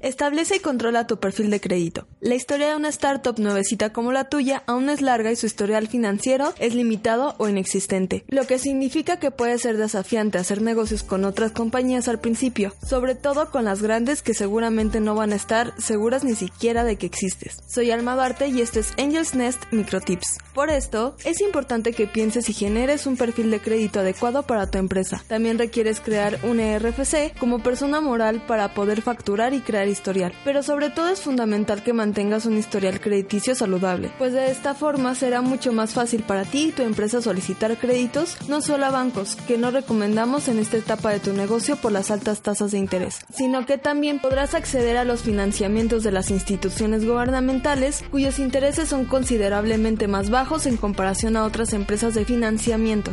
Establece y controla tu perfil de crédito. La historia de una startup nuevecita como la tuya aún es larga y su historial financiero es limitado o inexistente, lo que significa que puede ser desafiante hacer negocios con otras compañías al principio, sobre todo con las grandes que seguramente no van a estar seguras ni siquiera de que existes. Soy Alma Barte y este es Angels Nest Microtips. Por esto, es importante que pienses y generes un perfil de crédito adecuado para tu empresa. También requieres crear un ERFC como persona moral para poder facturar y crear historial, pero sobre todo es fundamental que mantengas un historial crediticio saludable, pues de esta forma será mucho más fácil para ti y tu empresa solicitar créditos, no solo a bancos, que no recomendamos en esta etapa de tu negocio por las altas tasas de interés, sino que también podrás acceder a los financiamientos de las instituciones gubernamentales cuyos intereses son considerablemente más bajos en comparación a otras empresas de financiamiento.